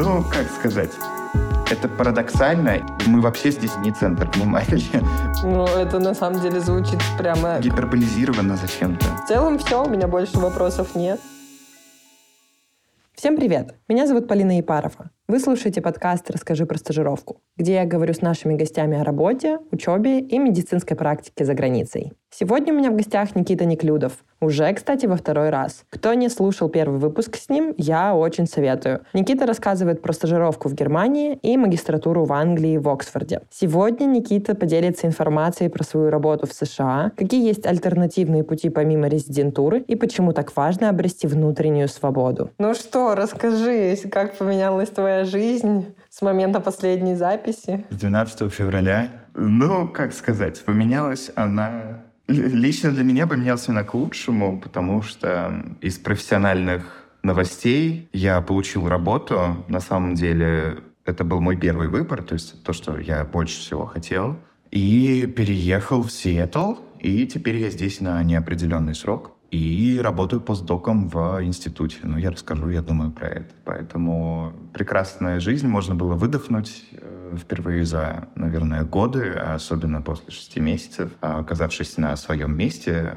Ну, как сказать? Это парадоксально. Мы вообще здесь не центр внимания. Ну, это на самом деле звучит прямо... Гиперболизировано зачем-то. В целом все, у меня больше вопросов нет. Всем привет! Меня зовут Полина Епарова. Вы слушаете подкаст «Расскажи про стажировку», где я говорю с нашими гостями о работе, учебе и медицинской практике за границей. Сегодня у меня в гостях Никита Неклюдов. Уже, кстати, во второй раз. Кто не слушал первый выпуск с ним, я очень советую. Никита рассказывает про стажировку в Германии и магистратуру в Англии в Оксфорде. Сегодня Никита поделится информацией про свою работу в США, какие есть альтернативные пути помимо резидентуры и почему так важно обрести внутреннюю свободу. Ну что, расскажи, как поменялась твоя жизнь с момента последней записи? С 12 февраля. Ну, как сказать, поменялась она Лично для меня поменялся на к лучшему, потому что из профессиональных новостей я получил работу. На самом деле это был мой первый выбор, то есть то, что я больше всего хотел. И переехал в Сиэтл, и теперь я здесь на неопределенный срок. И работаю постдоком в институте. Ну, я расскажу, я думаю, про это. Поэтому прекрасная жизнь, можно было выдохнуть э, впервые за, наверное, годы, особенно после шести месяцев, а оказавшись на своем месте,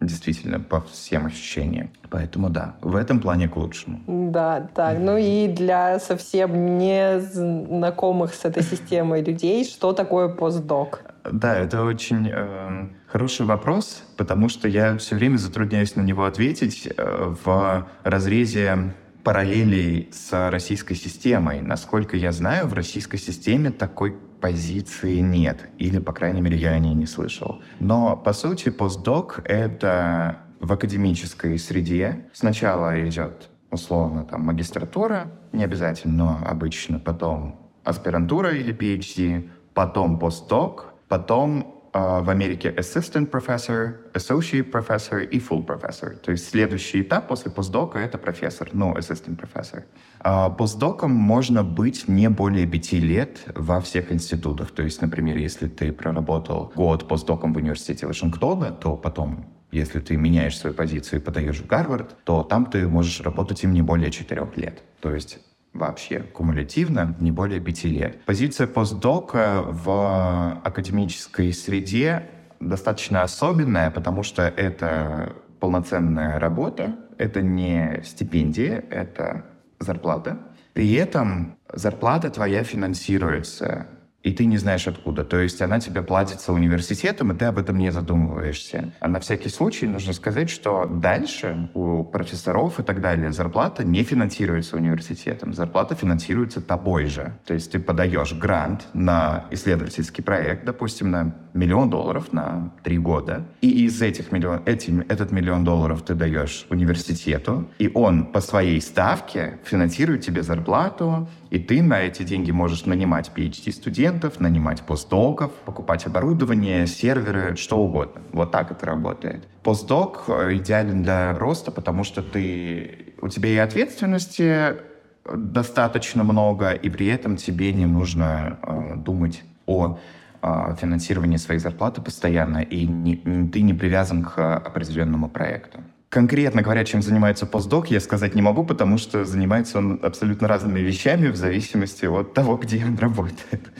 действительно, по всем ощущениям. Поэтому да, в этом плане к лучшему. Да, так. Ну и для совсем не знакомых с этой системой людей, что такое постдок? Да, это очень э, хороший вопрос, потому что я все время затрудняюсь на него ответить э, в разрезе параллелей с российской системой. Насколько я знаю, в российской системе такой позиции нет. Или, по крайней мере, я о ней не слышал. Но, по сути, постдок — это в академической среде. Сначала идет, условно, там, магистратура, не обязательно, но обычно, потом аспирантура или PhD, потом постдок, Потом в Америке assistant professor, associate professor и full professor. То есть следующий этап после постдока — это профессор, ну, assistant professor. Uh, постдоком можно быть не более пяти лет во всех институтах. То есть, например, если ты проработал год постдоком в университете Вашингтона, то потом если ты меняешь свою позицию и подаешь в Гарвард, то там ты можешь работать им не более четырех лет. То есть вообще кумулятивно не более пяти лет. Позиция постдока в академической среде достаточно особенная, потому что это полноценная работа, это не стипендия, это зарплата. При этом зарплата твоя финансируется и ты не знаешь откуда. То есть она тебе платится университетом, и ты об этом не задумываешься. А на всякий случай нужно сказать, что дальше у профессоров и так далее зарплата не финансируется университетом. Зарплата финансируется тобой же. То есть ты подаешь грант на исследовательский проект, допустим, на миллион долларов на три года. И из этих миллион, этим, этот миллион долларов ты даешь университету, и он по своей ставке финансирует тебе зарплату, и ты на эти деньги можешь нанимать PhD-студентов, нанимать постдоков, покупать оборудование, серверы, что угодно. Вот так это работает. Постдок э, идеален для роста, потому что ты, у тебя и ответственности достаточно много, и при этом тебе не нужно э, думать о э, финансировании своей зарплаты постоянно, и не, ты не привязан к определенному проекту. Конкретно говоря, чем занимается постдок, я сказать не могу, потому что занимается он абсолютно разными вещами в зависимости от того, где он работает.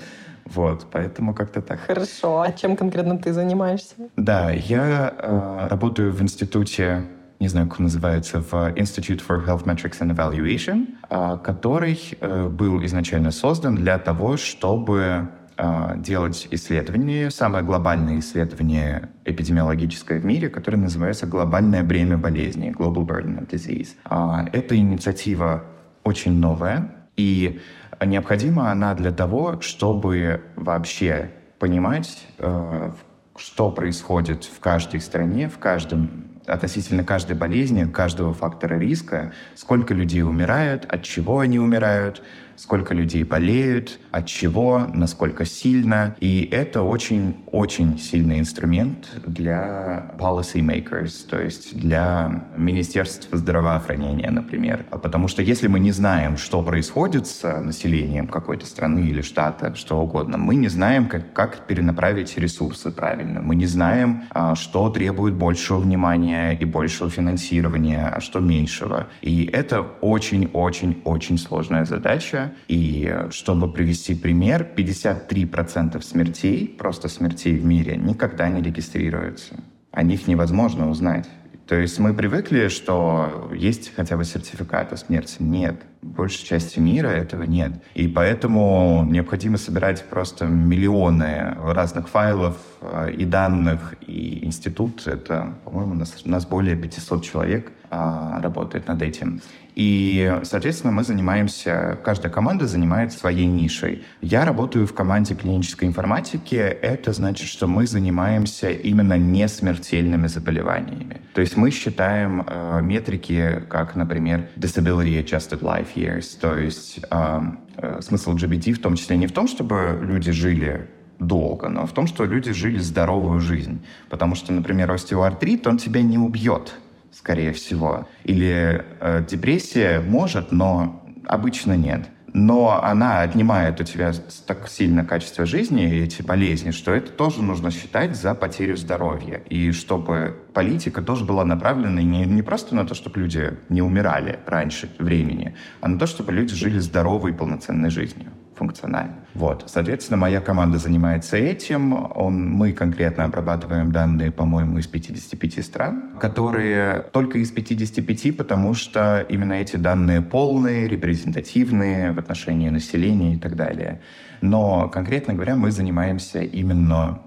Вот, поэтому как-то так. Хорошо. А чем конкретно ты занимаешься? Да, я э, работаю в институте, не знаю, как он называется, в Institute for Health Metrics and Evaluation, э, который э, был изначально создан для того, чтобы а, делать исследование, самое глобальное исследование эпидемиологическое в мире, которое называется «Глобальное бремя болезни» Global Burden of Disease. А, эта инициатива очень новая, и необходима она для того, чтобы вообще понимать, э, что происходит в каждой стране, в каждом относительно каждой болезни, каждого фактора риска, сколько людей умирают, от чего они умирают, сколько людей болеют, от чего, насколько сильно. И это очень-очень сильный инструмент для policy makers, то есть для Министерства здравоохранения, например. Потому что если мы не знаем, что происходит с населением какой-то страны или штата, что угодно, мы не знаем, как, как перенаправить ресурсы правильно. Мы не знаем, а, что требует большего внимания и большего финансирования, а что меньшего. И это очень-очень-очень сложная задача. И чтобы привести пример, 53% смертей, просто смертей в мире, никогда не регистрируются. О них невозможно узнать. То есть мы привыкли, что есть хотя бы сертификат о смерти. Нет. В большей части мира этого нет. И поэтому необходимо собирать просто миллионы разных файлов э, и данных. И институт, это, по-моему, у нас, у нас более 500 человек а, работает над этим. И, соответственно, мы занимаемся, каждая команда занимается своей нишей. Я работаю в команде клинической информатики. Это значит, что мы занимаемся именно несмертельными заболеваниями. То есть мы считаем э, метрики, как, например, Disability Adjusted Life Years. То есть э, э, смысл GBT в том числе не в том, чтобы люди жили долго, но в том, что люди жили здоровую жизнь. Потому что, например, остеоартрит, он тебя не убьет скорее всего. Или э, депрессия может, но обычно нет. Но она отнимает у тебя так сильно качество жизни и эти болезни, что это тоже нужно считать за потерю здоровья. И чтобы политика тоже была направлена не, не просто на то, чтобы люди не умирали раньше времени, а на то, чтобы люди жили здоровой и полноценной жизнью функционально. Вот. Соответственно, моя команда занимается этим. Он, мы конкретно обрабатываем данные, по-моему, из 55 стран, которые только из 55, потому что именно эти данные полные, репрезентативные в отношении населения и так далее. Но, конкретно говоря, мы занимаемся именно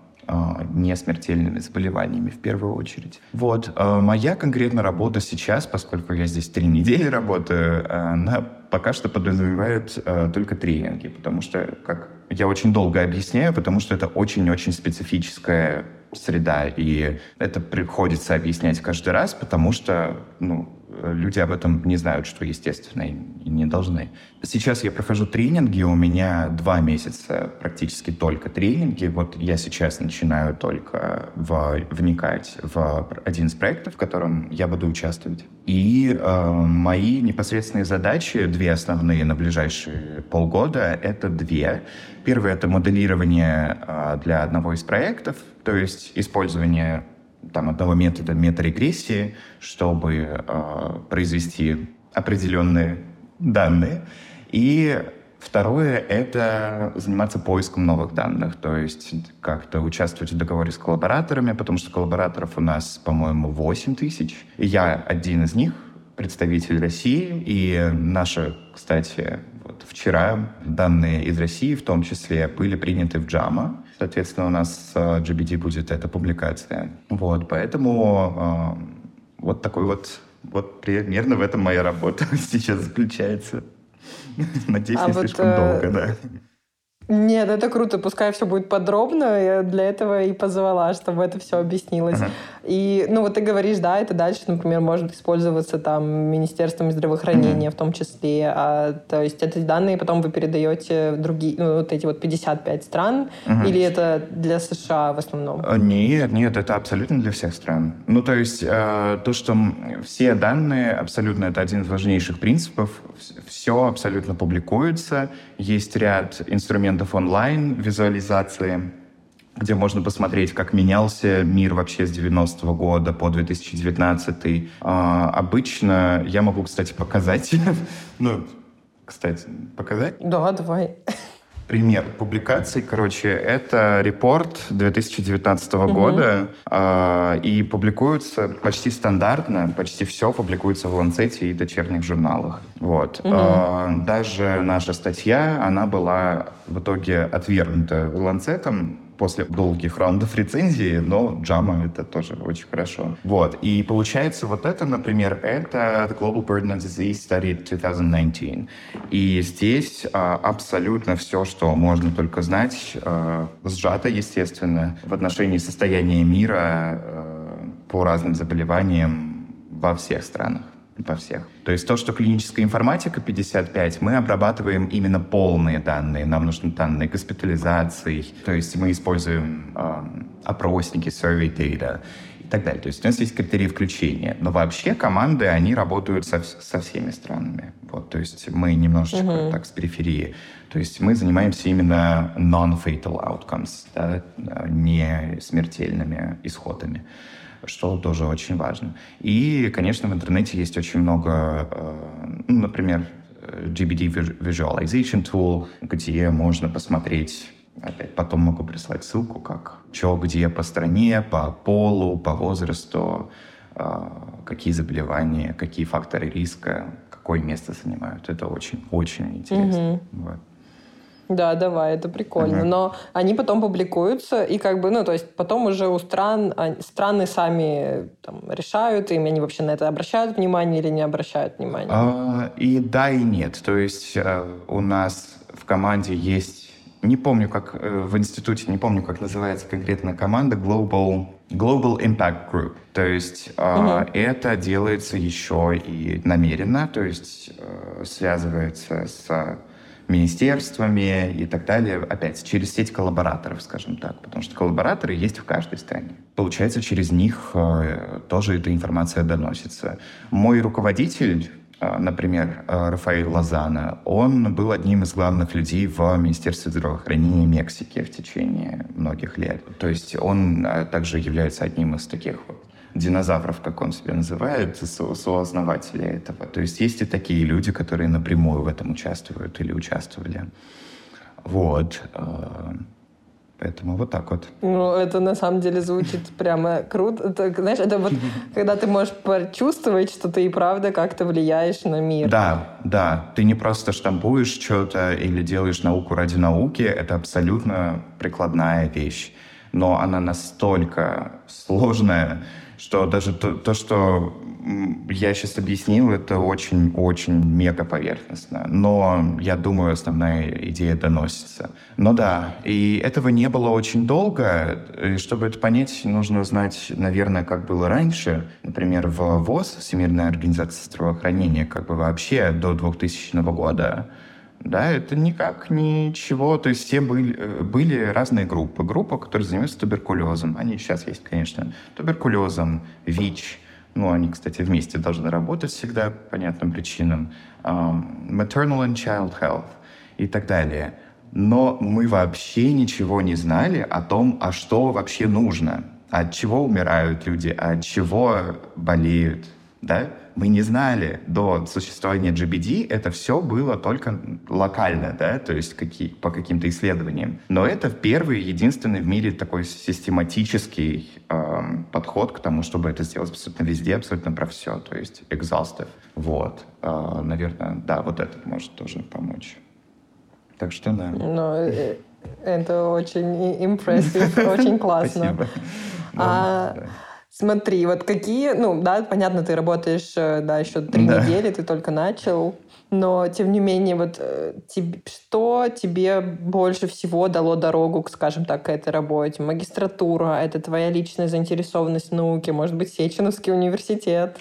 не смертельными заболеваниями в первую очередь. Вот. А, моя конкретно работа сейчас, поскольку я здесь три недели работаю, она пока что подразумевает только тренинги, потому что, как я очень долго объясняю, потому что это очень-очень специфическая среда, и это приходится объяснять каждый раз, потому что, ну, люди об этом не знают, что естественно, и не должны. Сейчас я прохожу тренинги, у меня два месяца практически только тренинги. Вот я сейчас начинаю только в, вникать в один из проектов, в котором я буду участвовать. И э, мои непосредственные задачи, две основные на ближайшие полгода, это две. Первое — это моделирование э, для одного из проектов, то есть использование там, одного метода метарегрессии, чтобы э, произвести определенные данные. И второе — это заниматься поиском новых данных, то есть как-то участвовать в договоре с коллабораторами, потому что коллабораторов у нас, по-моему, 8 тысяч. Я один из них, представитель России, и наша, кстати, вот вчера данные из России в том числе были приняты в JAMA, Соответственно, у нас с э, GBT будет эта публикация. Вот, поэтому э, вот такой вот, вот примерно в этом моя работа сейчас заключается. Надеюсь, а не вот, слишком э... долго, да. Нет, это круто, пускай все будет подробно. Я для этого и позвала, чтобы это все объяснилось. Uh-huh. И, ну, вот ты говоришь, да, это дальше, например, может использоваться там Министерством здравоохранения uh-huh. в том числе. А, то есть эти данные потом вы передаете в другие, ну, вот эти вот 55 стран, uh-huh. или это для США в основном? Э, нет, нет, это абсолютно для всех стран. Ну, то есть э, то, что все данные, абсолютно, это один из важнейших принципов, все абсолютно публикуется, есть ряд инструментов онлайн, визуализации, где можно посмотреть, как менялся мир вообще с 90-го года по 2019. А, обычно я могу, кстати, показать. ну, кстати, показать? Да, давай пример публикаций, короче, это репорт 2019 угу. года, э, и публикуется почти стандартно, почти все публикуется в Ланцете и дочерних журналах. Вот. Угу. Э, даже наша статья, она была в итоге отвергнута Ланцетом, после долгих раундов рецензии, но Jama это тоже очень хорошо. Вот. И получается вот это, например, это The Global Burden of Disease Study 2019. И здесь а, абсолютно все, что можно только знать, а, сжато, естественно, в отношении состояния мира а, по разным заболеваниям во всех странах. Во всех. То есть то, что клиническая информатика 55, мы обрабатываем именно полные данные. Нам нужны данные госпитализации. То есть мы используем э, опросники, survey data и так далее. То есть у нас есть критерии включения. Но вообще команды, они работают со, со всеми странами. Вот, то есть мы немножечко uh-huh. так с периферии. То есть мы занимаемся именно non-fatal outcomes, да, не смертельными исходами что тоже очень важно. И, конечно, в интернете есть очень много, э, ну, например, GBD Visualization Tool, где можно посмотреть Опять потом могу прислать ссылку, как что, где по стране, по полу, по возрасту, э, какие заболевания, какие факторы риска, какое место занимают. Это очень-очень интересно. Mm-hmm. Вот. Да, давай, это прикольно. Ага. Но они потом публикуются, и как бы, ну, то есть потом уже у стран, страны сами там, решают, им они вообще на это обращают внимание или не обращают внимания? А, и да, и нет. То есть э, у нас в команде есть, не помню, как э, в институте, не помню, как называется конкретно команда, Global, Global Impact Group. То есть угу. это делается еще и намеренно, то есть связывается с министерствами и так далее, опять, через сеть коллабораторов, скажем так, потому что коллабораторы есть в каждой стране. Получается, через них э, тоже эта информация доносится. Мой руководитель, э, например, э, Рафаэль Лозана, он был одним из главных людей в Министерстве здравоохранения Мексики в течение многих лет. То есть он также является одним из таких вот динозавров, как он себя называет, со сооснователя этого. То есть есть и такие люди, которые напрямую в этом участвуют или участвовали. Вот. Э, поэтому вот так вот. Ну, это на самом деле звучит прямо круто. Это, знаешь, это вот когда ты можешь почувствовать, что ты и правда как-то влияешь на мир. Да, да. Ты не просто штампуешь что-то или делаешь науку ради науки. Это абсолютно прикладная вещь. Но она настолько сложная, что даже то, то что я сейчас объяснил, это очень-очень мега поверхностно. Но я думаю, основная идея доносится. Но да, и этого не было очень долго. И чтобы это понять, нужно знать, наверное, как было раньше. Например, в ВОЗ, Всемирная организация здравоохранения, как бы вообще до 2000 года да, это никак ничего. То есть все были, э, были разные группы. Группа, которая занимается туберкулезом. Они сейчас есть, конечно. Туберкулезом, ВИЧ. Ну, они, кстати, вместе должны работать всегда по понятным причинам. Um, maternal and child health и так далее. Но мы вообще ничего не знали о том, а что вообще нужно. От чего умирают люди, от чего болеют. Да? мы не знали до существования GBD, это все было только локально, да, то есть какие, по каким-то исследованиям. Но это первый, единственный в мире такой систематический э, подход к тому, чтобы это сделать абсолютно везде, абсолютно про все, то есть exhaustive. Вот, э, наверное, да, вот это может тоже помочь. Так что да. Но э, это очень импрессив, очень классно. Спасибо. А, Смотри, вот какие, ну, да, понятно, ты работаешь, э, да, еще три да. недели, ты только начал, но, тем не менее, вот э, тебе, что тебе больше всего дало дорогу, скажем так, к этой работе? Магистратура, это твоя личная заинтересованность в науке, может быть, Сеченовский университет?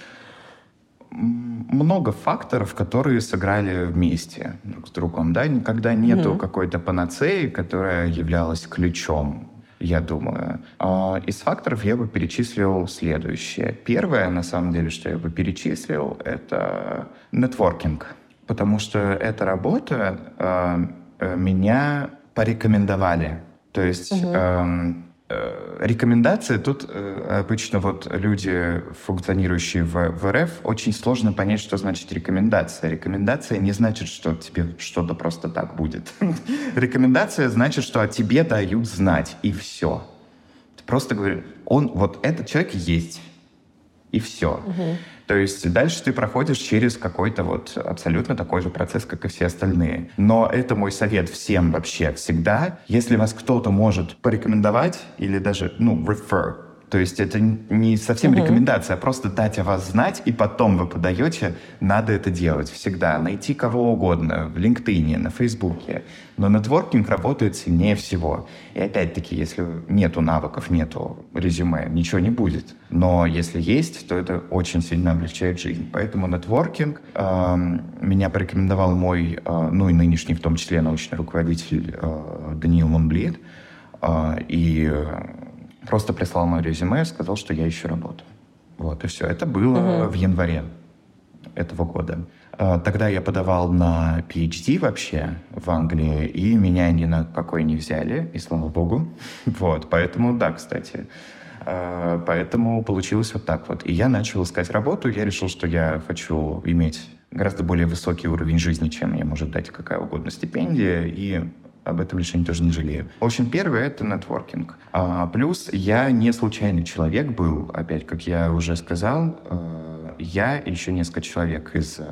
много факторов, которые сыграли вместе друг с другом, да, никогда нету mm-hmm. какой-то панацеи, которая являлась ключом я думаю. А, из факторов я бы перечислил следующее. Первое, на самом деле, что я бы перечислил, это нетворкинг. Потому что эта работа а, э, меня порекомендовали. То есть угу. Э, рекомендации тут э, обычно вот люди, функционирующие в, в РФ, очень сложно понять, что значит рекомендация. Рекомендация не значит, что тебе что-то просто так будет. Рекомендация значит, что о тебе дают знать, и все. просто говоришь, он, вот этот человек есть, и все. Угу. То есть дальше ты проходишь через какой-то вот абсолютно такой же процесс, как и все остальные. Но это мой совет всем вообще всегда. Если вас кто-то может порекомендовать или даже, ну, refer, То есть это не совсем угу. рекомендация, а просто дать о вас знать, и потом вы подаете, надо это делать всегда. Найти кого угодно в LinkedIn, на Фейсбуке. Но нетворкинг работает сильнее всего. И опять-таки, если нету навыков, нету резюме, ничего не будет. Но если есть, то это очень сильно облегчает жизнь. Поэтому нетворкинг э, меня порекомендовал мой, э, ну и нынешний в том числе научный руководитель э, Даниил Монблит. Э, и просто прислал мое резюме и сказал, что я ищу работу. Вот, и все. Это было угу. в январе этого года. А, тогда я подавал на PhD вообще в Англии, и меня ни на какой не взяли, и слава богу. Вот, поэтому, да, кстати. А, поэтому получилось вот так вот. И я начал искать работу, я решил, что я хочу иметь гораздо более высокий уровень жизни, чем мне может дать какая угодно стипендия, и об этом решении тоже не жалею. В общем, первое — это нетворкинг. А, плюс я не случайный человек был, опять, как я уже сказал, э, я и еще несколько человек из э,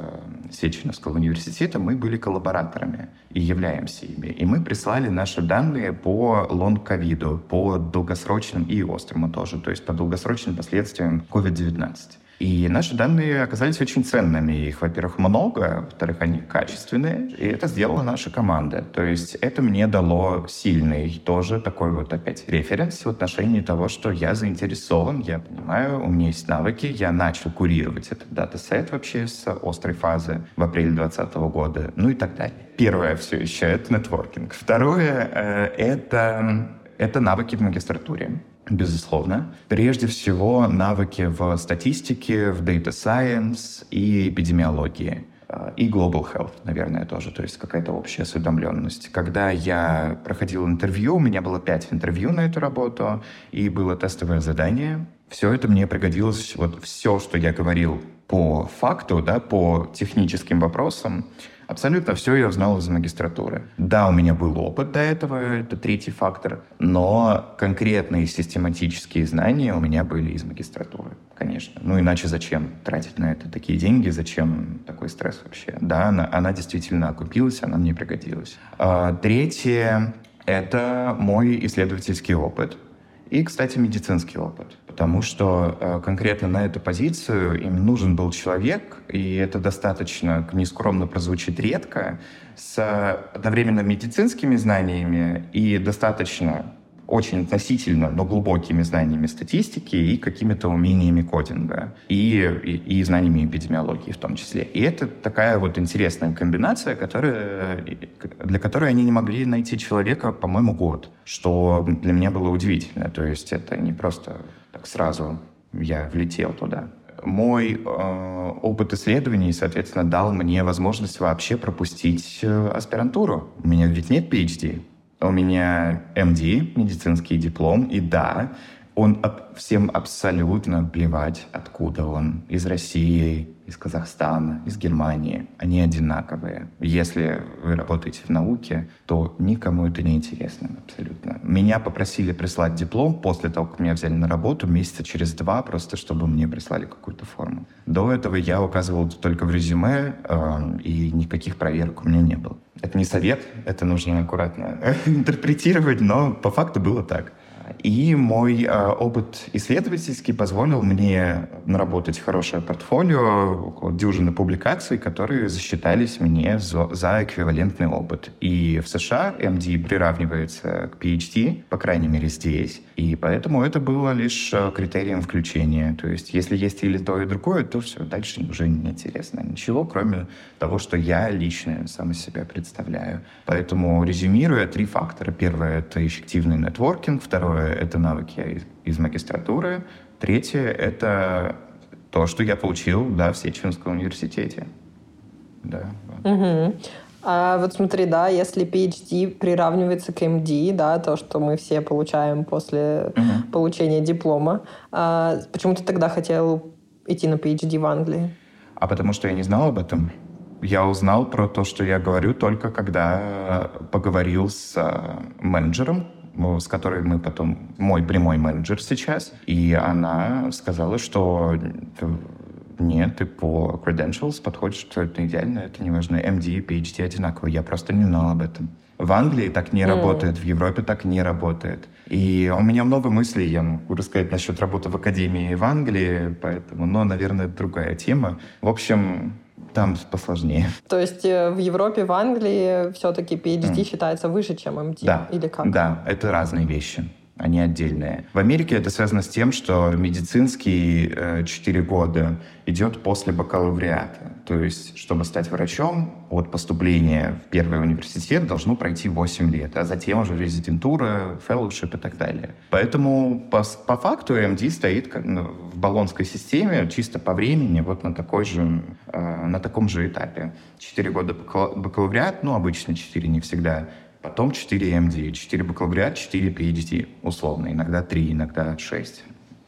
Сеченовского университета, мы были коллабораторами и являемся ими. И мы прислали наши данные по лонг-ковиду, по долгосрочным и острому тоже, то есть по долгосрочным последствиям COVID-19. И наши данные оказались очень ценными. Их, во-первых, много, во-вторых, они качественные. И это сделала наша команда. То есть это мне дало сильный тоже такой вот опять референс в отношении того, что я заинтересован, я понимаю, у меня есть навыки, я начал курировать этот датасет вообще с острой фазы в апреле 2020 года, ну и так далее. Первое все еще — это нетворкинг. Второе э, — это, это навыки в магистратуре безусловно. Прежде всего, навыки в статистике, в data science и эпидемиологии. А, и global health, наверное, тоже, то есть какая-то общая осведомленность. Когда я проходил интервью, у меня было пять интервью на эту работу, и было тестовое задание. Все это мне пригодилось, вот все, что я говорил по факту, да, по техническим вопросам, Абсолютно все я узнал из магистратуры. Да, у меня был опыт до этого, это третий фактор, но конкретные систематические знания у меня были из магистратуры, конечно. Ну иначе зачем тратить на это такие деньги, зачем такой стресс вообще? Да, она, она действительно окупилась, она мне пригодилась. А, третье — это мой исследовательский опыт. И, кстати, медицинский опыт. Потому что э, конкретно на эту позицию им нужен был человек, и это достаточно нескромно прозвучит редко, с одновременно медицинскими знаниями и достаточно очень относительно, но глубокими знаниями статистики и какими-то умениями кодинга, и, и, и знаниями эпидемиологии в том числе. И это такая вот интересная комбинация, которая, для которой они не могли найти человека, по-моему, год, что для меня было удивительно. То есть это не просто так сразу я влетел туда мой э, опыт исследований, соответственно, дал мне возможность вообще пропустить э, аспирантуру. У меня ведь нет PhD. У меня MD, медицинский диплом, и да, он всем абсолютно плевать, откуда он. Из России, из Казахстана, из Германии. Они одинаковые. Если вы работаете в науке, то никому это не интересно абсолютно. Меня попросили прислать диплом после того, как меня взяли на работу, месяца через два, просто чтобы мне прислали какую-то форму. До этого я указывал только в резюме, э, и никаких проверок у меня не было. Это не совет, это нужно аккуратно интерпретировать, но по факту было так. И мой э, опыт исследовательский позволил мне наработать хорошее портфолио, около дюжины публикаций, которые засчитались мне за, за эквивалентный опыт. И в США MD приравнивается к PhD, по крайней мере здесь. И поэтому это было лишь э, критерием включения. То есть если есть или то, и другое, то все, дальше уже не интересно ничего, кроме того, что я лично сам из себя представляю. Поэтому резюмируя, три фактора. Первое — это эффективный нетворкинг. Второе — это навыки из, из магистратуры. Третье — это то, что я получил да, в Сеченском университете. Да. Угу. А вот смотри, да, если PhD приравнивается к MD, да, то, что мы все получаем после угу. получения диплома, а почему ты тогда хотел идти на PhD в Англии? А потому что я не знал об этом. Я узнал про то, что я говорю, только когда поговорил с э, менеджером, с которой мы потом... Мой прямой менеджер сейчас. И она сказала, что нет, ты по credentials подходишь абсолютно идеально, это не важно. MD, PhD одинаково, я просто не знал об этом. В Англии так не mm. работает, в Европе так не работает. И у меня много мыслей, я могу рассказать насчет работы в академии в Англии, поэтому, но, наверное, это другая тема. В общем, там посложнее. То есть э, в Европе, в Англии все-таки PhD mm. считается выше, чем MD? Да. Или как? Да, это разные вещи они отдельные. В Америке это связано с тем, что медицинский э, 4 года идет после бакалавриата. То есть, чтобы стать врачом, от поступления в первый университет должно пройти 8 лет, а затем уже резидентура, фэллоушип и так далее. Поэтому по, по факту MD стоит ну, в баллонской системе чисто по времени вот на, такой же, э, на таком же этапе. 4 года бакалавриат, ну, обычно 4, не всегда, Потом 4 MD, 4 бакалавриат, 4 PhD, условно. Иногда 3, иногда 6.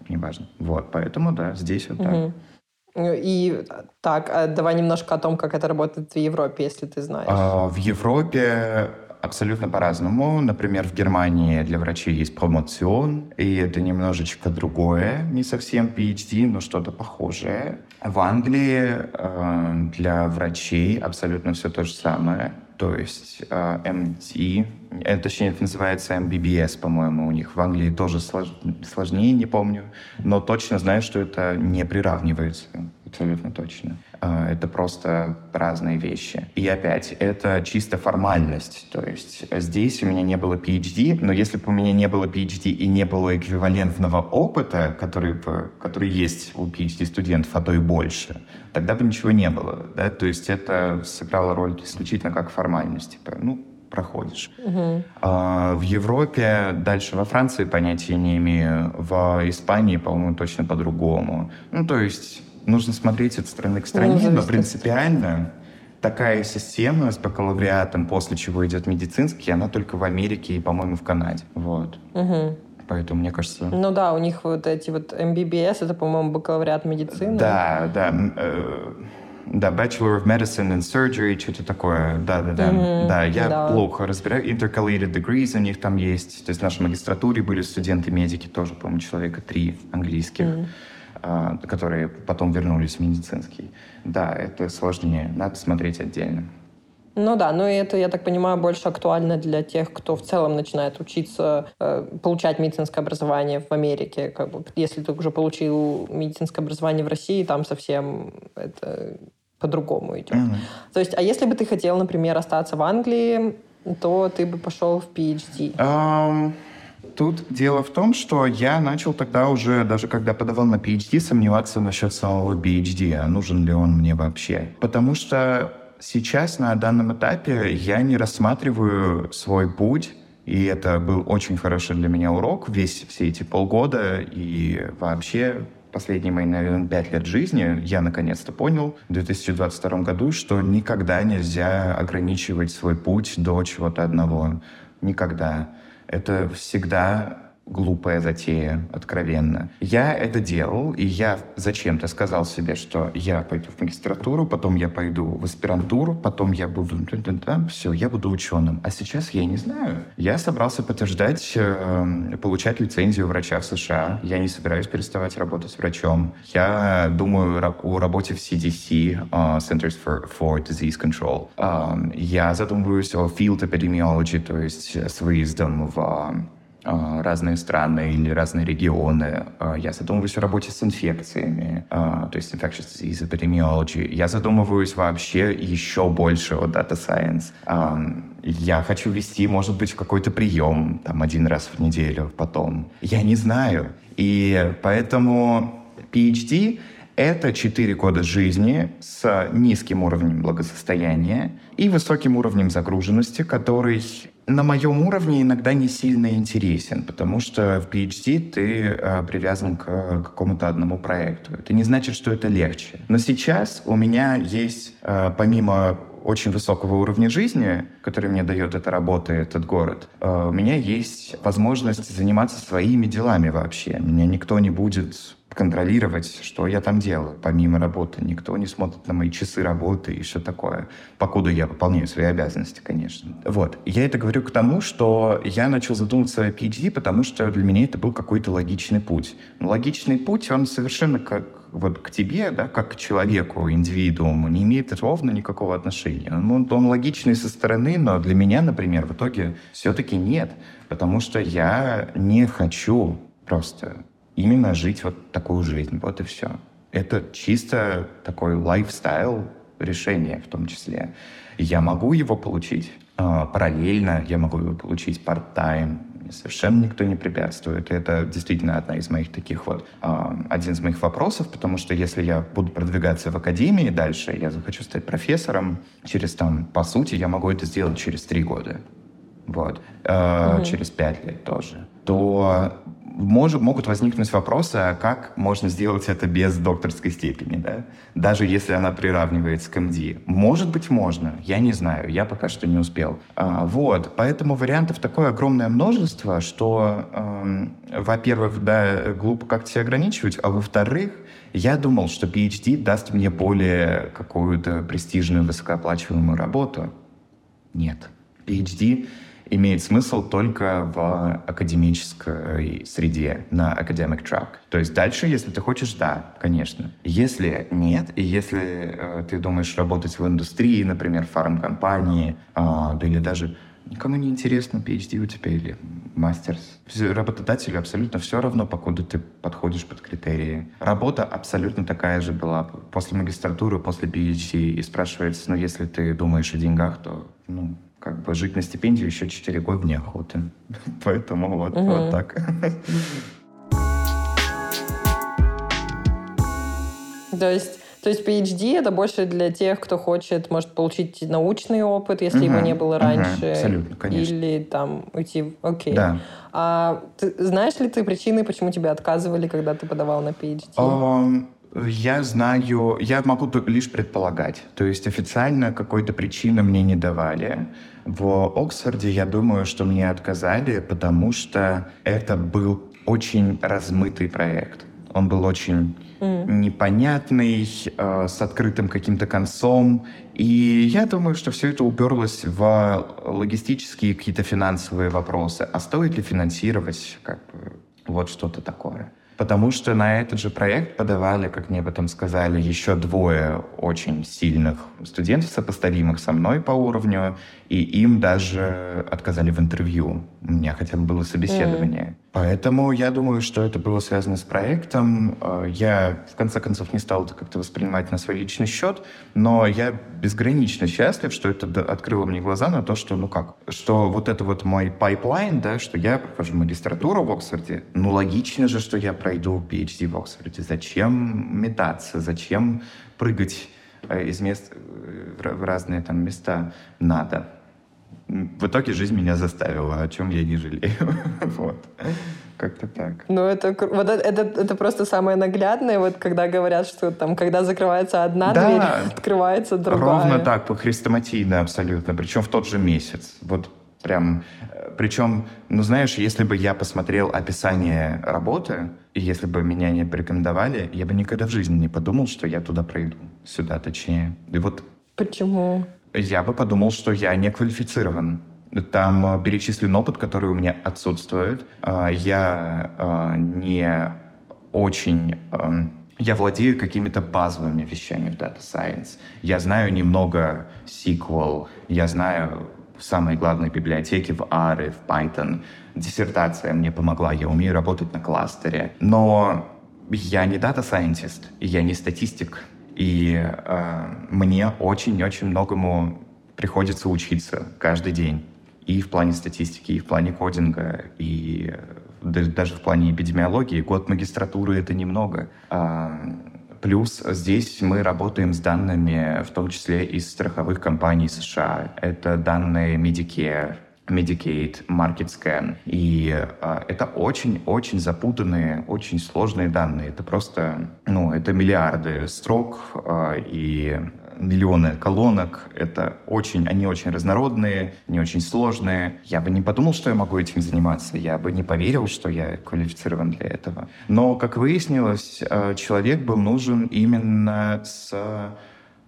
Неважно. Вот, поэтому, да, здесь вот так. И так, а давай немножко о том, как это работает в Европе, если ты знаешь. А, в Европе абсолютно по-разному. Например, в Германии для врачей есть промоцион, и это немножечко другое, не совсем PhD, но что-то похожее. В Англии э, для врачей абсолютно все то же самое то есть э, MD, э, точнее это называется MBBS, по-моему, у них в Англии тоже слож, сложнее, не помню, но точно знаю, что это не приравнивается, абсолютно точно. А, это просто разные вещи. И опять, это чисто формальность. То есть здесь у меня не было PhD, но если бы у меня не было PhD и не было эквивалентного опыта, который, который есть у PhD-студентов, а то и больше, тогда бы ничего не было. Да? То есть это сыграло роль исключительно как формальность. Типа, ну, проходишь. Угу. А, в Европе, дальше во Франции понятия не имею, в Испании, по-моему, точно по-другому. Ну, то есть нужно смотреть от страны к стране, ну, но принципиально такая система с бакалавриатом, после чего идет медицинский, она только в Америке и, по-моему, в Канаде. Вот. Угу. Поэтому, мне кажется... Ну да, у них вот эти вот MBBS, это, по-моему, бакалавриат медицины. Да, да. Э, да, Bachelor of Medicine and Surgery, что-то такое. Да, да, да. Mm-hmm, да, я да. плохо разбираю. Intercalated degrees у них там есть. То есть в нашей магистратуре были студенты-медики тоже, по-моему, человека три английских. Mm-hmm. Которые потом вернулись в медицинский. Да, это сложнее, надо смотреть отдельно. Ну да, но это, я так понимаю, больше актуально для тех, кто в целом начинает учиться, э, получать медицинское образование в Америке. Как бы, если ты уже получил медицинское образование в России, там совсем это по-другому идет. Mm-hmm. То есть, а если бы ты хотел, например, остаться в Англии, то ты бы пошел в PhD? Um... Тут дело в том, что я начал тогда уже, даже когда подавал на PhD, сомневаться насчет самого PhD, а нужен ли он мне вообще. Потому что сейчас на данном этапе я не рассматриваю свой путь и это был очень хороший для меня урок весь все эти полгода и вообще последние мои, наверное, пять лет жизни я наконец-то понял в 2022 году, что никогда нельзя ограничивать свой путь до чего-то одного. Никогда это всегда глупая затея, откровенно. Я это делал, и я зачем-то сказал себе, что я пойду в магистратуру, потом я пойду в аспирантуру, потом я буду... Все, я буду ученым. А сейчас я не знаю. Я собрался подтверждать, э, получать лицензию врача в США. Я не собираюсь переставать работать врачом. Я думаю о работе в CDC, uh, Centers for, for Disease Control. Uh, я задумываюсь о field epidemiology, то есть с выездом в разные страны или разные регионы. А, я задумываюсь о работе с инфекциями, а, то есть infectious disease epidemiology. Я задумываюсь вообще еще больше о data science. Я хочу вести, может быть, какой-то прием там один раз в неделю потом. Я не знаю. И поэтому PhD — это 4 года жизни с низким уровнем благосостояния и высоким уровнем загруженности, который на моем уровне иногда не сильно интересен, потому что в PhD ты э, привязан к какому-то одному проекту. Это не значит, что это легче. Но сейчас у меня есть, э, помимо очень высокого уровня жизни, который мне дает эта работа, этот город, э, у меня есть возможность заниматься своими делами вообще. Меня никто не будет контролировать, что я там делаю, помимо работы. Никто не смотрит на мои часы работы и все такое, покуда я выполняю свои обязанности, конечно. Вот. Я это говорю к тому, что я начал задумываться о PhD, потому что для меня это был какой-то логичный путь. Но логичный путь, он совершенно как вот к тебе, да, как к человеку, индивидууму, не имеет ровно никакого отношения. Он, он логичный со стороны, но для меня, например, в итоге все-таки нет, потому что я не хочу просто именно жить вот такую жизнь. Вот и все. Это чисто такой лайфстайл решение в том числе. Я могу его получить э, параллельно, я могу его получить part-time, совершенно никто не препятствует. И это действительно одна из моих таких вот, э, один из моих вопросов, потому что если я буду продвигаться в академии дальше, я захочу стать профессором, через там, по сути, я могу это сделать через три года. Вот. Э, угу. Через пять лет тоже. То может, могут возникнуть вопросы, а как можно сделать это без докторской степени, да? Даже если она приравнивается к МД. Может быть, можно. Я не знаю. Я пока что не успел. А, вот. Поэтому вариантов такое огромное множество, что, эм, во-первых, да, глупо как-то себя ограничивать, а во-вторых, я думал, что PhD даст мне более какую-то престижную, высокооплачиваемую работу. Нет. PhD имеет смысл только в академической среде, на academic track. То есть дальше, если ты хочешь, да, конечно. Если нет, и если э, ты думаешь работать в индустрии, например, фармкомпании, э, да или даже никому не интересно, PhD у тебя или мастерс. Работодателю абсолютно все равно, покуда ты подходишь под критерии. Работа абсолютно такая же была после магистратуры, после PhD. И спрашивается, ну, если ты думаешь о деньгах, то, ну, как бы жить на стипендию еще 4 года неохота. Поэтому вот, угу. вот так. То есть то есть PhD это больше для тех, кто хочет, может, получить научный опыт, если угу, его не было раньше. Угу, абсолютно, конечно. Или там уйти. Окей. Да. А ты, знаешь ли ты причины, почему тебя отказывали, когда ты подавал на PhD? Um, я знаю, я могу лишь предполагать. То есть официально какой-то причины мне не давали. В Оксфорде я думаю, что мне отказали, потому что это был очень размытый проект. Он был очень mm. непонятный, э, с открытым каким-то концом. И я думаю, что все это уперлось в логистические какие-то финансовые вопросы. А стоит ли финансировать как бы, вот что-то такое? Потому что на этот же проект подавали, как мне об этом сказали, еще двое очень сильных студентов, сопоставимых со мной по уровню, и им даже отказали в интервью. У меня хотя бы было собеседование. Mm. Поэтому я думаю, что это было связано с проектом. Э, я, в конце концов, не стал это как-то воспринимать на свой личный счет, но я безгранично счастлив, что это открыло мне глаза на то, что, ну как, что вот это вот мой pipeline, да, что я прохожу магистратуру в Оксфорде, ну логично же, что я пройду PhD в Оксфорде. Зачем метаться, зачем прыгать э, из мест э, в разные там места надо в итоге жизнь меня заставила, о чем я не жалею. вот. Как-то так. Ну, это, вот это, это, это просто самое наглядное, вот когда говорят, что там, когда закрывается одна да, дверь, открывается другая. Ровно так, по-хрестоматийно абсолютно, причем в тот же месяц. Вот прям, э, причем, ну знаешь, если бы я посмотрел описание работы, и если бы меня не порекомендовали, я бы никогда в жизни не подумал, что я туда пройду, сюда точнее. И вот... Почему? Я бы подумал, что я не квалифицирован. Там э, перечислен опыт, который у меня отсутствует. А, я э, не очень... Эм, я владею какими-то базовыми вещами в Data Science. Я знаю немного SQL, я знаю самые главные библиотеки в R, в Python. Диссертация мне помогла, я умею работать на кластере. Но я не Scientist, я не статистик. И э, мне очень-очень многому приходится учиться каждый день. И в плане статистики, и в плане кодинга, и э, даже в плане эпидемиологии. Год магистратуры — это немного. А, плюс здесь мы работаем с данными, в том числе из страховых компаний США. Это данные Medicare, Medicaid, MarketScan. И э, это очень-очень запутанные, очень сложные данные. Это просто, ну, это миллиарды строк, э, и миллионы колонок, это очень, они очень разнородные, не очень сложные. Я бы не подумал, что я могу этим заниматься, я бы не поверил, что я квалифицирован для этого. Но, как выяснилось, э, человек был нужен именно с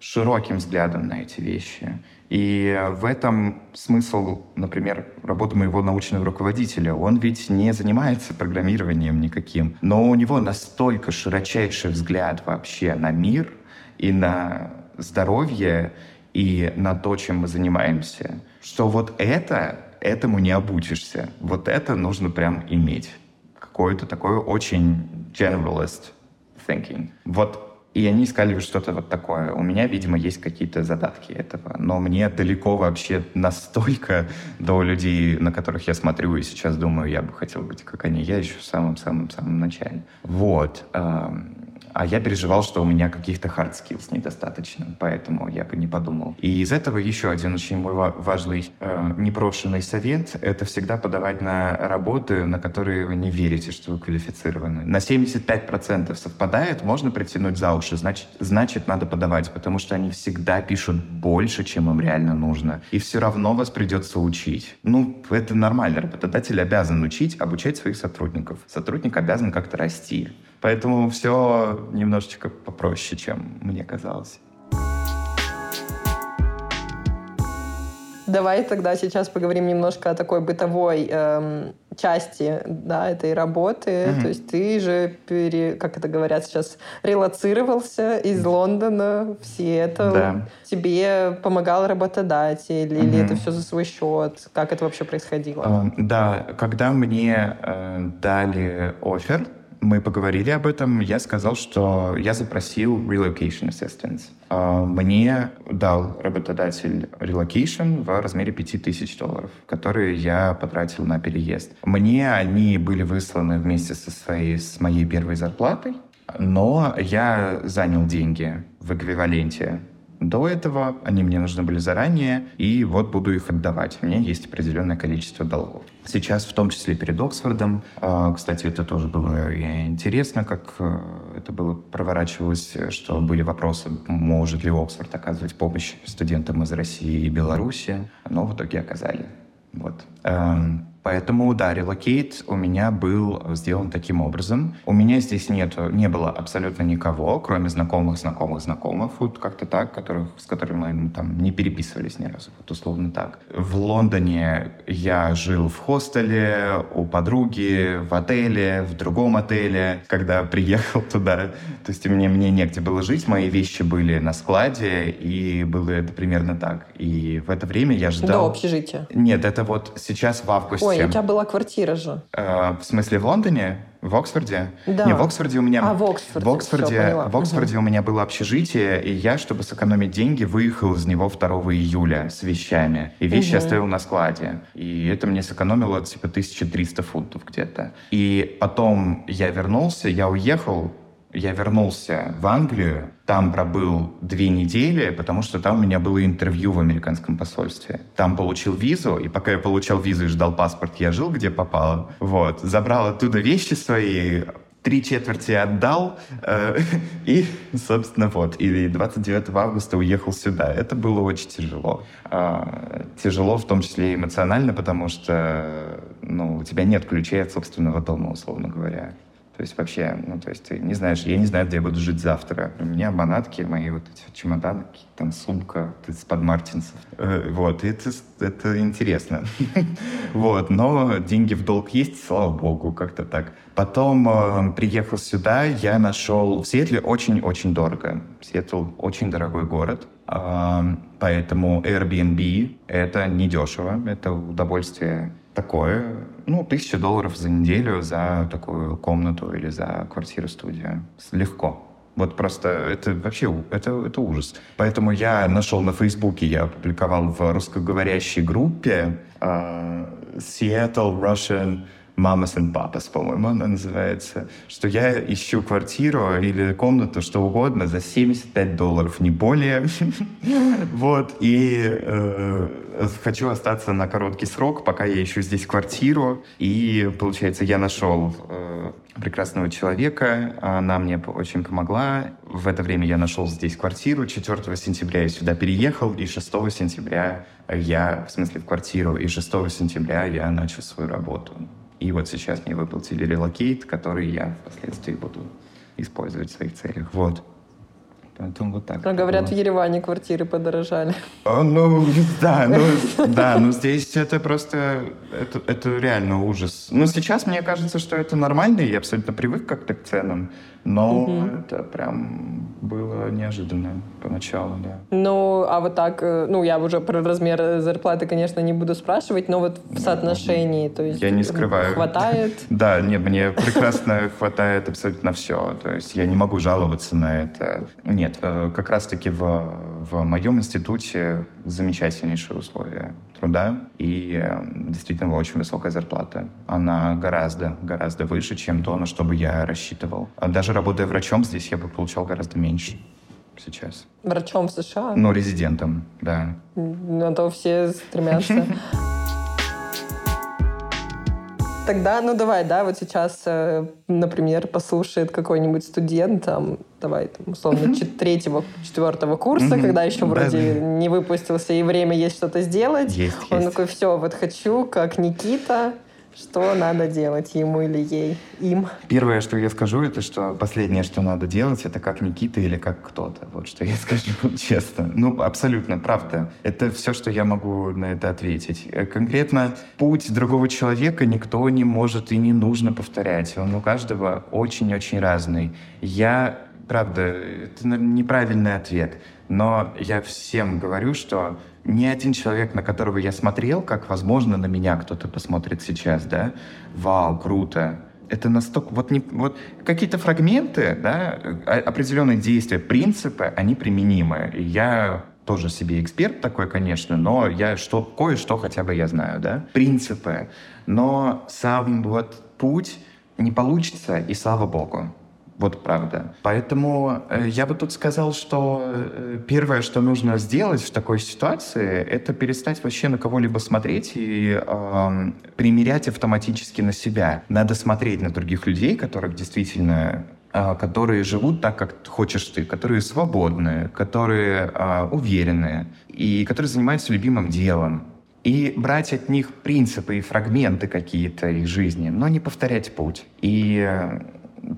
широким взглядом на эти вещи. И в этом смысл, например, работы моего научного руководителя. Он ведь не занимается программированием никаким, но у него настолько широчайший взгляд вообще на мир и на здоровье, и на то, чем мы занимаемся, что вот это, этому не обучишься. Вот это нужно прям иметь. Какое-то такое очень generalist thinking. Вот и они искали что-то вот такое. У меня, видимо, есть какие-то задатки этого. Но мне далеко вообще настолько до людей, на которых я смотрю и сейчас думаю, я бы хотел быть как они. Я еще в самом-самом-самом начале. Вот. А я переживал, что у меня каких-то hard skills недостаточно, поэтому я бы не подумал. И из этого еще один очень мой важный э, непрошенный совет — это всегда подавать на работы, на которые вы не верите, что вы квалифицированы. На 75% совпадает, можно притянуть за уши, значит, значит, надо подавать, потому что они всегда пишут больше, чем им реально нужно. И все равно вас придется учить. Ну, это нормально. Работодатель обязан учить, обучать своих сотрудников. Сотрудник обязан как-то расти. Поэтому все немножечко попроще, чем мне казалось. Давай тогда сейчас поговорим немножко о такой бытовой эм, части да, этой работы. Mm-hmm. То есть ты же, пере, как это говорят сейчас, релацировался из Лондона в Сиэтл. Да. Тебе помогал работодатель mm-hmm. или это все за свой счет? Как это вообще происходило? Uh, да, когда мне э, дали офер, мы поговорили об этом, я сказал, что я запросил relocation assistance. А, мне дал работодатель relocation в размере 5000 долларов, которые я потратил на переезд. Мне они были высланы вместе со своей, с моей первой зарплатой, но я занял деньги в эквиваленте до этого, они мне нужны были заранее, и вот буду их отдавать. У меня есть определенное количество долгов. Сейчас, в том числе перед Оксфордом, а, кстати, это тоже было интересно, как э, это было проворачивалось, что были вопросы, может ли Оксфорд оказывать помощь студентам из России и Беларуси, но в итоге оказали. Вот. Поэтому, да, релокейт у меня был сделан таким образом. У меня здесь нет, не было абсолютно никого, кроме знакомых, знакомых, знакомых, вот как-то так, которых, с которыми мы там не переписывались ни разу, вот условно так. В Лондоне я жил в хостеле, у подруги, в отеле, в другом отеле, когда приехал туда. То есть мне, мне негде было жить, мои вещи были на складе, и было это примерно так. И в это время я ждал... До общежития? Нет, это вот сейчас в августе Ой, у тебя была квартира же. Э, в смысле, в Лондоне? В Оксфорде? Да. Не, в Оксфорде у меня... А, в Оксфорде. В Оксфорде, Все, в Оксфорде угу. у меня было общежитие, и я, чтобы сэкономить деньги, выехал из него 2 июля с вещами. И вещи угу. оставил на складе. И это мне сэкономило типа 1300 фунтов где-то. И потом я вернулся, я уехал, я вернулся в Англию, там пробыл две недели, потому что там у меня было интервью в американском посольстве. Там получил визу, и пока я получал визу и ждал паспорт, я жил где попало. Вот. Забрал оттуда вещи свои, три четверти отдал, э, и, собственно, вот. И 29 августа уехал сюда. Это было очень тяжело. Э, тяжело в том числе эмоционально, потому что ну, у тебя нет ключей от собственного дома, условно говоря. То есть вообще, ну, то есть ты не знаешь, я не знаю, где я буду жить завтра. У меня манатки, мои вот эти чемоданы, там сумка из-под Мартинсов. Э, вот, и это, это интересно. вот, но деньги в долг есть, слава богу, как-то так. Потом э, приехал сюда, я нашел... В Сиэтле очень-очень дорого. Сиэтл очень дорогой город. Э, поэтому Airbnb — это недешево, это удовольствие такое, ну, тысяча долларов за неделю за такую комнату или за квартиру-студию. Легко. Вот просто это вообще это, это ужас. Поэтому я нашел на Фейсбуке, я опубликовал в русскоговорящей группе uh, Seattle Russian Mamas and Papas, по-моему, она называется, что я ищу квартиру или комнату, что угодно, за 75 долларов, не более. Вот, и э, хочу остаться на короткий срок, пока я ищу здесь квартиру. И, получается, я нашел э, прекрасного человека, она мне очень помогла. в это время я нашел здесь квартиру, 4 сентября я сюда переехал, и 6 сентября я, в смысле, в квартиру, и 6 сентября я начал свою работу. И вот сейчас мне выплатили релокейт, который я впоследствии буду использовать в своих целях. Вот. Поэтому вот так. А говорят, было. в Ереване квартиры подорожали. О, ну, да, ну, да, но здесь это просто, это, это реально ужас. Но сейчас мне кажется, что это нормально, и я абсолютно привык как-то к ценам. Но угу. это прям было неожиданно поначалу, да. Ну, а вот так, э, ну, я уже про размер зарплаты, конечно, не буду спрашивать, но вот в соотношении, то есть... Я не скрываю. Хватает? Да, нет, мне прекрасно хватает абсолютно все. То есть я не могу жаловаться на это. Нет, э, как раз-таки в, в моем институте замечательнейшие условия труда и э, действительно очень высокая зарплата. Она гораздо, гораздо выше, чем то, на что бы я рассчитывал. А даже работая врачом здесь, я бы получал гораздо меньше сейчас. Врачом в США? Ну, резидентом, да. На то все стремятся. Тогда, ну давай, да, вот сейчас, э, например, послушает какой-нибудь студент, там, давай, там, условно, третьего, четвертого курса, когда еще вроде не выпустился, и время есть что-то сделать. Есть, Он есть. такой, все, вот хочу, как Никита, что надо делать ему или ей, им? Первое, что я скажу, это что последнее, что надо делать, это как Никита или как кто-то. Вот что я скажу честно. Ну, абсолютно, правда. Это все, что я могу на это ответить. Э, конкретно путь другого человека никто не может и не нужно повторять. Он у каждого очень-очень разный. Я, правда, это неправильный ответ. Но я всем говорю, что ни один человек, на которого я смотрел, как, возможно, на меня кто-то посмотрит сейчас, да, вау, круто, это настолько... Вот, не, вот какие-то фрагменты, да, определенные действия, принципы, они применимы. Я тоже себе эксперт такой, конечно, но я что, кое-что хотя бы я знаю, да, принципы. Но сам вот путь не получится, и слава богу. Вот правда. Поэтому э, я бы тут сказал, что э, первое, что нужно сделать в такой ситуации, это перестать вообще на кого-либо смотреть и э, примерять автоматически на себя. Надо смотреть на других людей, которых действительно э, которые живут так, как хочешь ты, которые свободные, которые э, уверенные и которые занимаются любимым делом. И брать от них принципы и фрагменты какие-то их жизни, но не повторять путь. И э,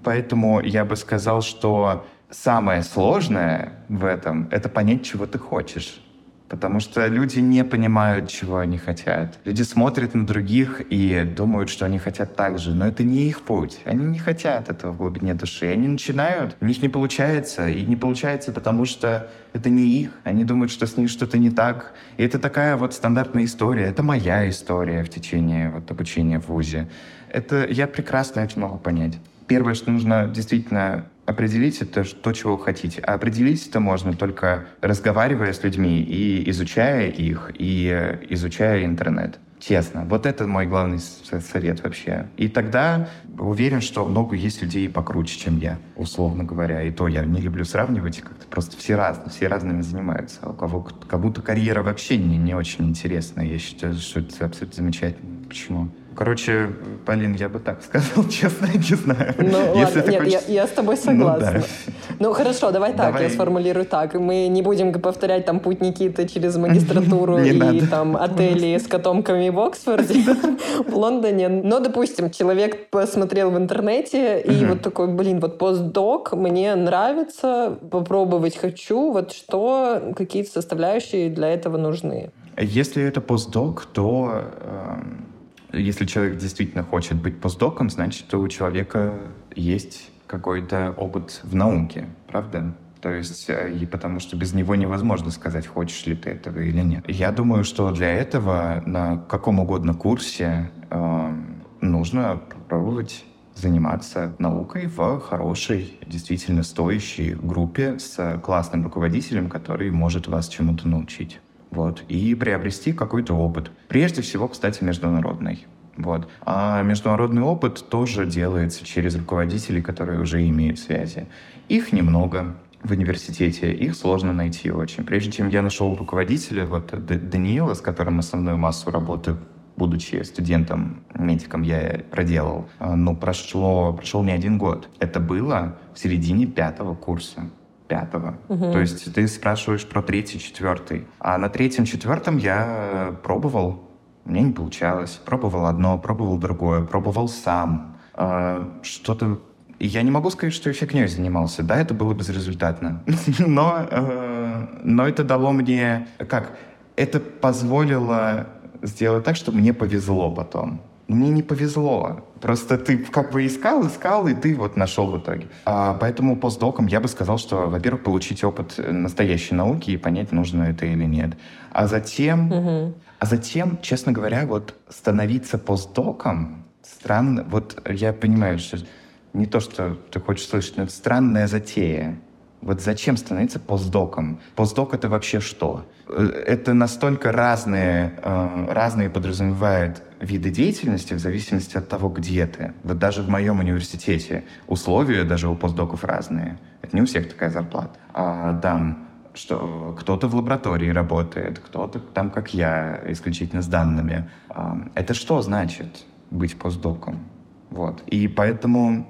Поэтому я бы сказал, что самое сложное в этом — это понять, чего ты хочешь. Потому что люди не понимают, чего они хотят. Люди смотрят на других и думают, что они хотят так же. Но это не их путь. Они не хотят этого в глубине души. Они начинают, у них не получается. И не получается, потому что это не их. Они думают, что с ними что-то не так. И это такая вот стандартная история. Это моя история в течение вот обучения в ВУЗе. Это я прекрасно это могу понять. Первое, что нужно действительно определить, это то, чего вы хотите. А определить это можно только разговаривая с людьми и изучая их, и изучая интернет. Честно. Вот это мой главный совет вообще. И тогда уверен, что много есть людей покруче, чем я, условно говоря. И то я не люблю сравнивать, как-то просто все разные, все разными занимаются. А у кого кому-то карьера вообще не, не очень интересная. Я считаю, что это абсолютно замечательно. Почему? Короче, Полин, я бы так сказал, честно, не знаю. Ну Если ладно, нет, хочешь... я, я с тобой согласна. Ну, да. ну хорошо, давай так, давай. я сформулирую так. Мы не будем повторять там путь Никиты через магистратуру и там отели с котомками в Оксфорде, в Лондоне. Но, допустим, человек посмотрел в интернете и вот такой, блин, вот постдок, мне нравится, попробовать хочу, вот что, какие-то составляющие для этого нужны. Если это постдок, то эм, если человек действительно хочет быть постдоком, значит, у человека есть какой-то опыт в науке, правда? То есть, э, и потому что без него невозможно сказать, хочешь ли ты этого или нет. Я думаю, что для этого на каком угодно курсе э, нужно пробовать заниматься наукой в хорошей, действительно стоящей группе с классным руководителем, который может вас чему-то научить вот, и приобрести какой-то опыт. Прежде всего, кстати, международный. Вот. А международный опыт тоже делается через руководителей, которые уже имеют связи. Их немного в университете, их сложно найти очень. Прежде чем я нашел руководителя, вот Даниила, с которым основную массу работы будучи студентом, медиком, я проделал. А, ну, прошло, прошел не один год. Это было в середине пятого курса. Пятого. Угу. То есть ты спрашиваешь про третий, четвертый. А на третьем, четвертом я пробовал, мне не получалось. Пробовал одно, пробовал другое, пробовал сам. А, что-то... Я не могу сказать, что я фигней занимался. Да, это было безрезультатно. но, э, но это дало мне... Как? Это позволило сделать так, чтобы мне повезло потом мне не повезло. Просто ты как бы искал, искал, и ты вот нашел в итоге. А, поэтому постдоком я бы сказал, что, во-первых, получить опыт настоящей науки и понять, нужно это или нет. А затем, угу. а затем, честно говоря, вот становиться постдоком странно. Вот я понимаю, что не то, что ты хочешь слышать, но это странная затея. Вот зачем становиться постдоком? Постдок — это вообще что? Э, это настолько разные, э, разные подразумевает виды деятельности в зависимости от того, где ты. Вот даже в моем университете условия даже у постдоков разные. Это не у всех такая зарплата. А там что кто-то в лаборатории работает, кто-то там, как я, исключительно с данными. А, это что значит быть постдоком? Вот. И поэтому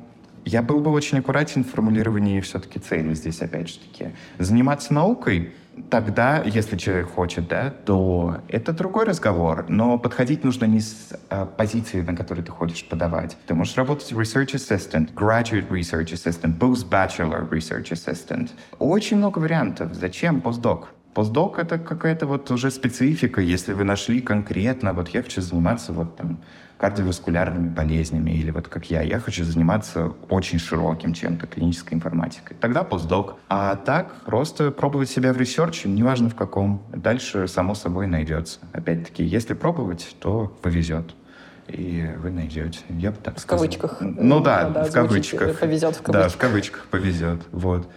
я был бы очень аккуратен в формулировании все-таки цели здесь, опять же таки. Заниматься наукой — тогда, если человек хочет, да, то это другой разговор. Но подходить нужно не с а, позиции, на которой ты хочешь подавать. Ты можешь работать research assistant, graduate research assistant, post-bachelor research assistant. Очень много вариантов. Зачем постдок? Постдок — это какая-то вот уже специфика, если вы нашли конкретно, вот я хочу заниматься вот там кардиоваскулярными болезнями, или вот как я, я хочу заниматься очень широким чем-то, клинической информатикой. Тогда постдок. А так, просто пробовать себя в research е, неважно в каком. Дальше, само собой, найдется. Опять-таки, если пробовать, то повезет и вы найдете. Я бы так в сказал. кавычках. Ну да, да в кавычках. Повезет в кавычках. Да, в кавычках повезет. Вот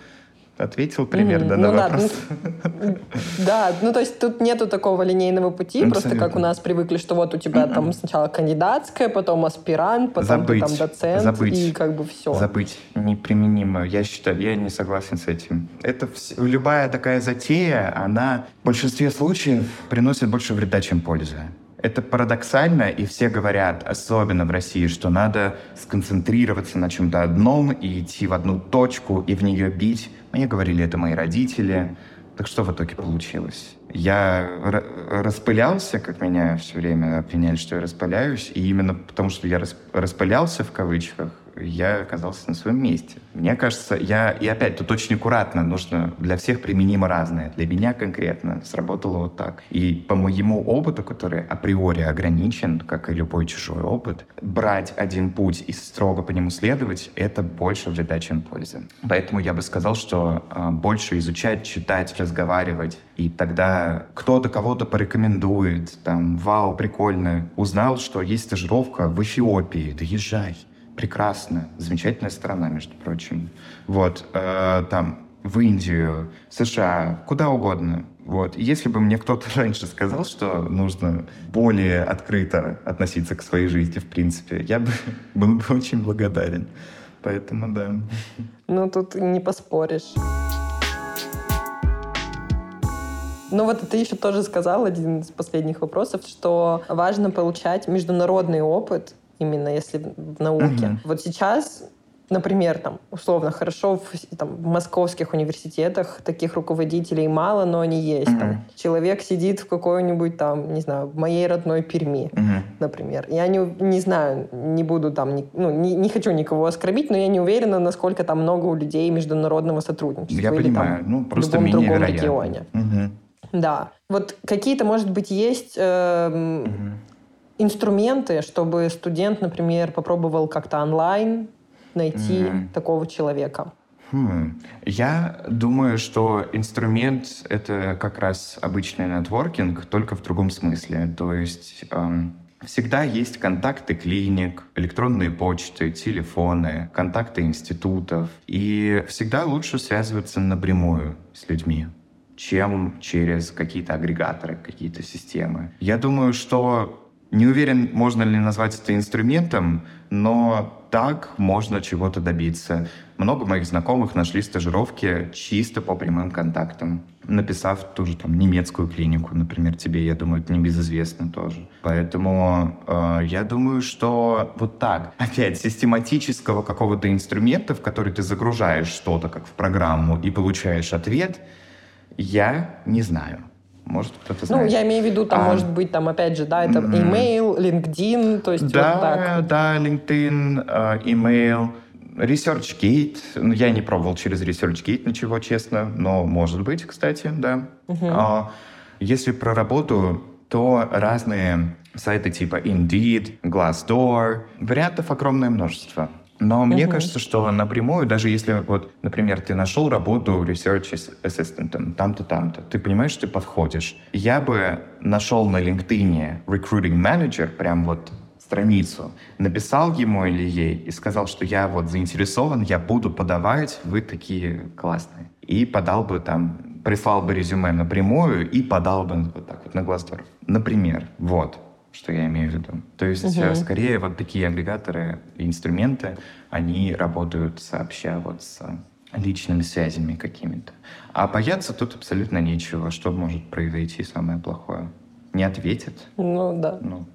ответил примерно mm, на ну, вопрос. Да, ну, да, ну то есть тут нету такого линейного пути, Абсолютно. просто как у нас привыкли, что вот у тебя mm-hmm. там сначала кандидатская, потом аспирант, потом забыть, там доцент забыть, и как бы все. Забыть неприменимо. Я считаю, я не согласен с этим. Это все, любая такая затея, она в большинстве случаев приносит больше вреда, чем пользы. Это парадоксально, и все говорят, особенно в России, что надо сконцентрироваться на чем-то одном и идти в одну точку и в нее бить. Мне говорили это мои родители. Так что в итоге получилось? Я распылялся, как меня все время обвиняли, что я распыляюсь, и именно потому, что я распылялся в кавычках, я оказался на своем месте. Мне кажется, я... И опять, тут очень аккуратно, нужно для всех применимо разное. Для меня конкретно сработало вот так. И по моему опыту, который априори ограничен, как и любой чужой опыт, брать один путь и строго по нему следовать, это больше вреда, чем пользы. Поэтому я бы сказал, что э, больше изучать, читать, разговаривать, и тогда кто-то кого-то порекомендует, там, вау, прикольно, узнал, что есть стажировка в Эфиопии, да езжай прекрасно, замечательная страна, между прочим. Вот, э, там, в Индию, США, куда угодно. Вот. И если бы мне кто-то раньше сказал, что нужно более открыто относиться к своей жизни, в принципе, я бы был бы очень благодарен. Поэтому да. Ну, тут не поспоришь. Ну вот ты еще тоже сказал, один из последних вопросов, что важно получать международный опыт именно если в науке. Угу. Вот сейчас например, там, условно, хорошо в, там, в московских университетах таких руководителей мало, но они есть. Mm-hmm. Там, человек сидит в какой-нибудь там, не знаю, в моей родной Перми, mm-hmm. например. Я не, не знаю, не буду там, не, ну, не, не хочу никого оскорбить, но я не уверена, насколько там много у людей международного сотрудничества. Я или, понимаю, там, ну, просто в любом другом вероятно. регионе. Mm-hmm. Да. Вот какие-то, может быть, есть... Э, mm-hmm инструменты, чтобы студент, например, попробовал как-то онлайн найти mm. такого человека? Хм. Я думаю, что инструмент — это как раз обычный нетворкинг, только в другом смысле. То есть эм, всегда есть контакты клиник, электронные почты, телефоны, контакты институтов. И всегда лучше связываться напрямую с людьми чем через какие-то агрегаторы, какие-то системы. Я думаю, что Не уверен, можно ли назвать это инструментом, но так можно чего-то добиться. Много моих знакомых нашли стажировки чисто по прямым контактам, написав ту же там немецкую клинику, например, тебе, я думаю, это небезызвестно тоже. Поэтому э, я думаю, что вот так, опять, систематического какого-то инструмента, в который ты загружаешь что-то как в программу и получаешь ответ, я не знаю. Может, кто-то ну, знает. Ну, я имею в виду, там, а, может быть, там, опять же, да, это email, LinkedIn, то есть да, вот так. Да, LinkedIn, uh, email, ResearchGate. Ну, я не пробовал через ResearchGate ничего, честно, но может быть, кстати, да. Uh-huh. Uh, если про работу, то разные сайты типа Indeed, Glassdoor, вариантов огромное множество. Но мне угу. кажется, что напрямую, даже если, вот, например, ты нашел работу research assistant, там-то, там-то, ты понимаешь, что ты подходишь. Я бы нашел на LinkedIn recruiting manager, прям вот страницу, написал ему или ей и сказал, что я вот заинтересован, я буду подавать, вы такие классные. И подал бы там, прислал бы резюме напрямую и подал бы вот так вот на глаз Например, вот что я имею в виду. То есть, угу. скорее, вот такие агрегаторы и инструменты, они работают сообща вот с личными связями какими-то. А бояться тут абсолютно нечего. Что может произойти самое плохое? Не ответит. Ну, да. Ну.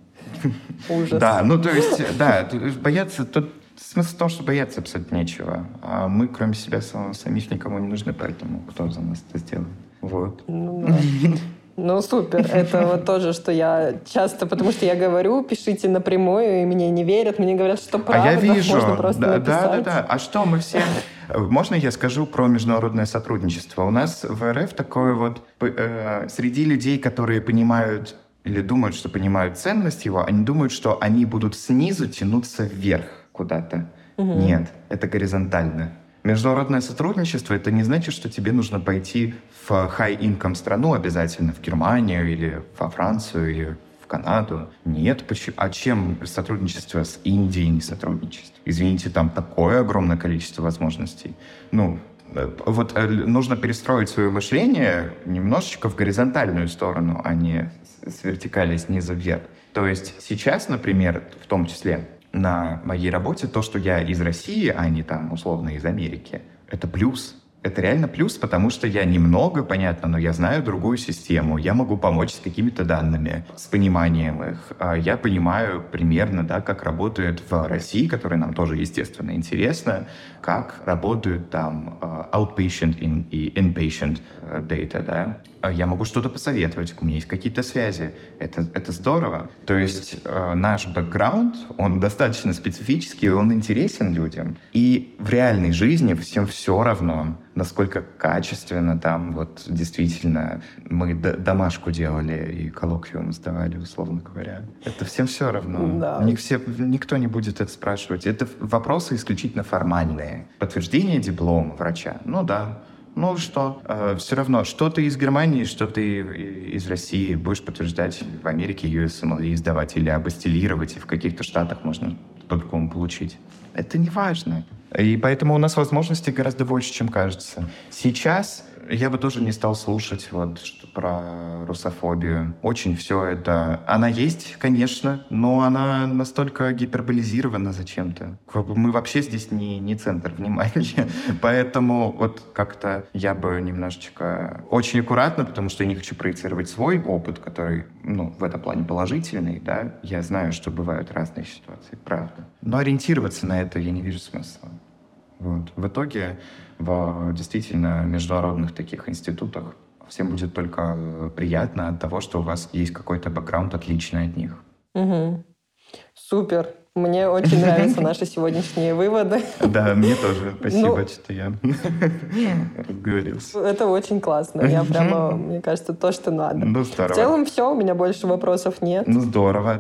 Ужас. Да, ну, то есть, да, бояться тут Смысл в том, что бояться абсолютно нечего. А мы, кроме себя самих, никому не нужны, поэтому кто за нас это сделает? Вот. Ну, да. Ну, супер. Это вот тоже, что я часто, потому что я говорю, пишите напрямую, и мне не верят, мне говорят, что правда, а я вижу. можно просто да, написать. Да, да, да. А что мы все... Можно я скажу про международное сотрудничество? У нас в РФ такое вот... Э, среди людей, которые понимают или думают, что понимают ценность его, они думают, что они будут снизу тянуться вверх куда-то. Угу. Нет, это горизонтально. Международное сотрудничество — это не значит, что тебе нужно пойти в high-income страну обязательно, в Германию или во Францию или в Канаду. Нет, почему? А чем сотрудничество с Индией не сотрудничество? Извините, там такое огромное количество возможностей. Ну, э, вот э, нужно перестроить свое мышление немножечко в горизонтальную сторону, а не с вертикали снизу вверх. То есть сейчас, например, в том числе, на моей работе то, что я из России, а не там условно из Америки, это плюс это реально плюс, потому что я немного, понятно, но я знаю другую систему, я могу помочь с какими-то данными, с пониманием их. А я понимаю примерно, да, как работает в России, которая нам тоже, естественно, интересно, как работают там а, outpatient и inpatient э, data, да. А я могу что-то посоветовать, у меня есть какие-то связи. Это, это здорово. То есть э, наш бэкграунд, он достаточно специфический, он интересен людям. И в реальной жизни всем все равно, насколько качественно там вот действительно мы домашку делали и коллоквиум сдавали, условно говоря. Это всем все равно. Да. Ник все, никто не будет это спрашивать. Это вопросы исключительно формальные. Подтверждение диплома врача. Ну да, ну что, э, все равно, что ты из Германии, что ты из России будешь подтверждать в Америке USMLE сдавать или абастилировать, и в каких-то штатах можно по-другому получить. Это не важно. И поэтому у нас возможностей гораздо больше, чем кажется. Сейчас я бы тоже не стал слушать вот что про русофобию. Очень все это... Она есть, конечно, но она настолько гиперболизирована зачем-то. Мы вообще здесь не, не центр внимания. Поэтому вот как-то я бы немножечко... Очень аккуратно, потому что я не хочу проецировать свой опыт, который, ну, в этом плане положительный, да. Я знаю, что бывают разные ситуации, правда. Но ориентироваться на это я не вижу смысла. Вот. В итоге в действительно международных таких институтах всем будет только э, приятно от того, что у вас есть какой-то бэкграунд отличный от них. Угу. Супер. Мне очень нравятся наши сегодняшние выводы. Да, мне тоже. Спасибо, ну, что я разговорился. Это очень классно. Я прямо, мне кажется, то, что надо. Ну, здорово. В целом все, у меня больше вопросов нет. Ну, здорово.